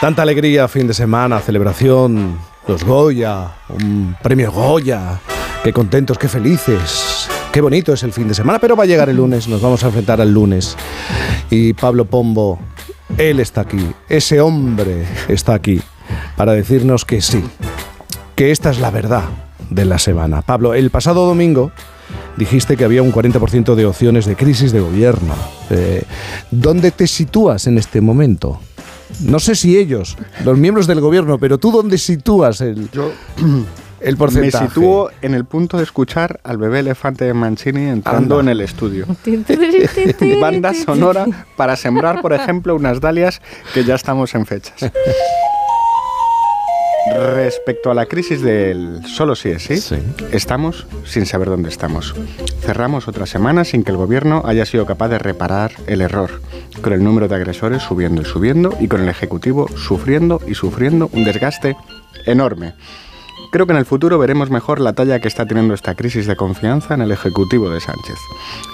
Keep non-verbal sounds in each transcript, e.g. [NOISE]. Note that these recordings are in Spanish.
Tanta alegría, fin de semana, celebración, los Goya, un premio Goya. Qué contentos, qué felices. Qué bonito es el fin de semana, pero va a llegar el lunes, nos vamos a enfrentar al lunes. Y Pablo Pombo, él está aquí, ese hombre está aquí para decirnos que sí, que esta es la verdad de la semana. Pablo, el pasado domingo dijiste que había un 40% de opciones de crisis de gobierno. Eh, ¿Dónde te sitúas en este momento? No sé si ellos, los miembros del gobierno, pero tú dónde sitúas el, [CLEARS THROAT] el porcentaje. Me sitúo en el punto de escuchar al bebé elefante de Mancini entrando en el estudio. [LAUGHS] Banda sonora para sembrar, por ejemplo, unas dalias que ya estamos en fechas. [LAUGHS] Respecto a la crisis del solo sí es sí, estamos sin saber dónde estamos. Cerramos otra semana sin que el gobierno haya sido capaz de reparar el error, con el número de agresores subiendo y subiendo y con el Ejecutivo sufriendo y sufriendo un desgaste enorme. Creo que en el futuro veremos mejor la talla que está teniendo esta crisis de confianza en el Ejecutivo de Sánchez.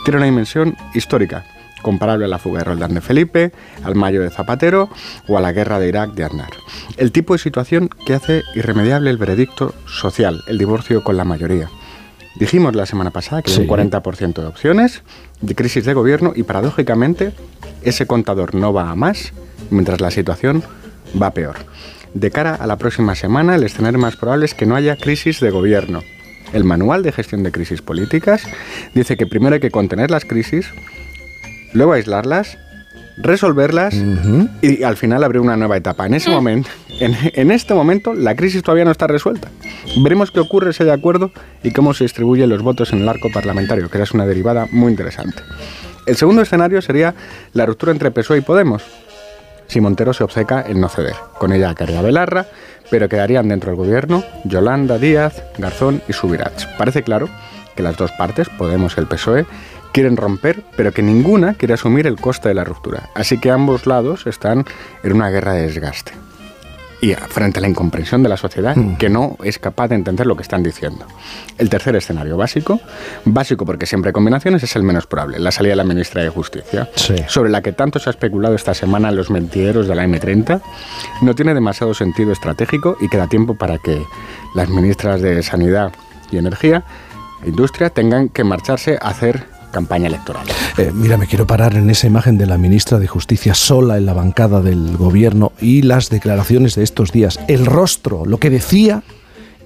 Tiene una dimensión histórica comparable a la fuga de Roldán de Felipe, al Mayo de Zapatero o a la guerra de Irak de Aznar. El tipo de situación que hace irremediable el veredicto social, el divorcio con la mayoría. Dijimos la semana pasada que hay un 40% de opciones de crisis de gobierno y paradójicamente ese contador no va a más mientras la situación va peor. De cara a la próxima semana, el escenario más probable es que no haya crisis de gobierno. El manual de gestión de crisis políticas dice que primero hay que contener las crisis, luego aislarlas, resolverlas y al final abrir una nueva etapa. En ese momento, en, este momento, la crisis todavía no está resuelta. Veremos qué ocurre si hay acuerdo y cómo se distribuyen los votos en el arco parlamentario, que es una derivada muy interesante. El segundo escenario sería la ruptura entre PSOE y Podemos. Si Montero se obceca en no ceder. Con ella quedaría Belarra, pero quedarían dentro del gobierno Yolanda Díaz, Garzón y Subirats. Parece claro que las dos partes, Podemos y el PSOE, quieren romper, pero que ninguna quiere asumir el coste de la ruptura. Así que ambos lados están en una guerra de desgaste. Y frente a la incomprensión de la sociedad mm. que no es capaz de entender lo que están diciendo. El tercer escenario básico, básico porque siempre hay combinaciones, es el menos probable, la salida de la ministra de Justicia, sobre la que tanto se ha especulado esta semana en los mentideros de la M30, no tiene demasiado sentido estratégico y queda tiempo para que las ministras de Sanidad y Energía e Industria tengan que marcharse a hacer campaña electoral. Eh, mira, me quiero parar en esa imagen de la ministra de Justicia sola en la bancada del gobierno y las declaraciones de estos días. El rostro, lo que decía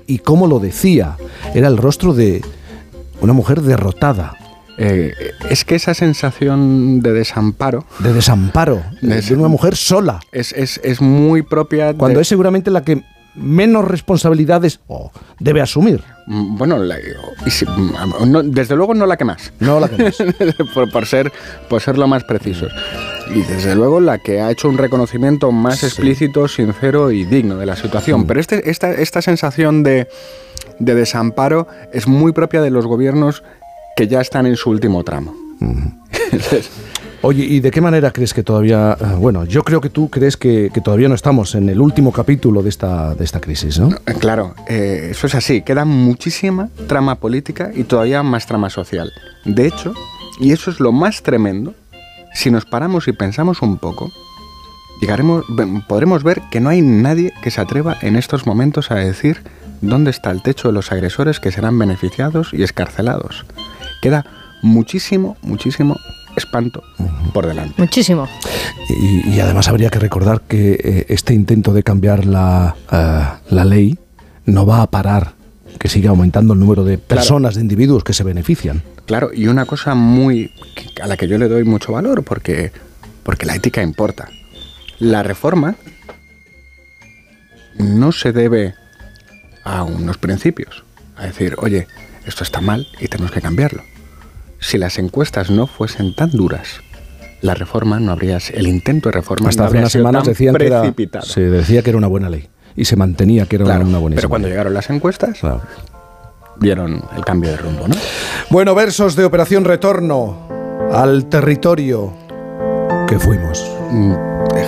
y cómo lo decía, era el rostro de una mujer derrotada. Eh, es que esa sensación de desamparo. De desamparo, de, una mujer sola. Es, es, es muy propia. Cuando es seguramente la que menos responsabilidades debe asumir. Mm, bueno, mm, desde luego no la que más. No la que más. [LAUGHS] por, ser, por ser lo más precisos. Y desde luego la que ha hecho un reconocimiento más explícito, sincero y digno de la situación. Mm. Pero este, esta, esta sensación de, de, desamparo es muy propia de los gobiernos que ya están en su último tramo. [LAUGHS] Oye, ¿y de qué manera crees que todavía, eh, bueno, yo creo que tú crees que, todavía no estamos en el último capítulo de esta, de esta crisis, ¿no? Eh, claro, eh, eso es así, queda muchísima trama política y todavía más trama social. De hecho, y eso es lo más tremendo, si nos paramos y pensamos un poco, llegaremos, podremos ver que no hay nadie que se atreva en estos momentos a decir dónde está el techo de los agresores que serán beneficiados y escarcelados. Queda muchísimo, muchísimo espanto por delante. Muchísimo. Y, además habría que recordar que eh, este intento de cambiar la, eh, la, ley no va a parar que siga aumentando el número de personas, de individuos que se benefician. Claro, y una cosa muy a la que yo le doy mucho valor porque, porque la ética importa. La reforma no se debe a unos principios, a decir, oye, esto está mal y tenemos que cambiarlo si las encuestas no fuesen tan duras, la reforma no habría, el intento de reforma Hasta no hace unas semanas decían que era, se decía que era una buena ley y se mantenía que era una buena ley. Pero cuando llegaron las encuestas, vieron el cambio de rumbo, ¿no? Bueno, versos de Operación Retorno al territorio que fuimos. Mm,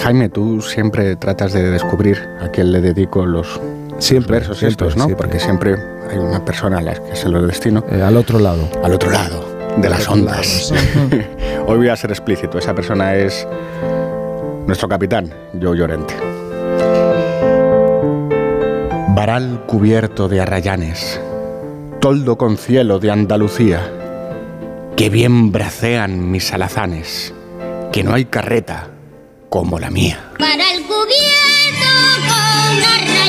Jaime, tú siempre tratas de descubrir a quién le dedico los, siempre, versos estos, ¿no? Porque siempre hay una persona a la que se lo destino. Eh, al otro lado. Al otro lado de las ondas. [LAUGHS] Hoy voy a ser explícito. Esa persona es nuestro capitán, Joe Llorente. Varal cubierto de arrayanes, toldo con cielo de Andalucía, que bien bracean mis alazanes, que no hay carreta como la mía. Varal cubierto con.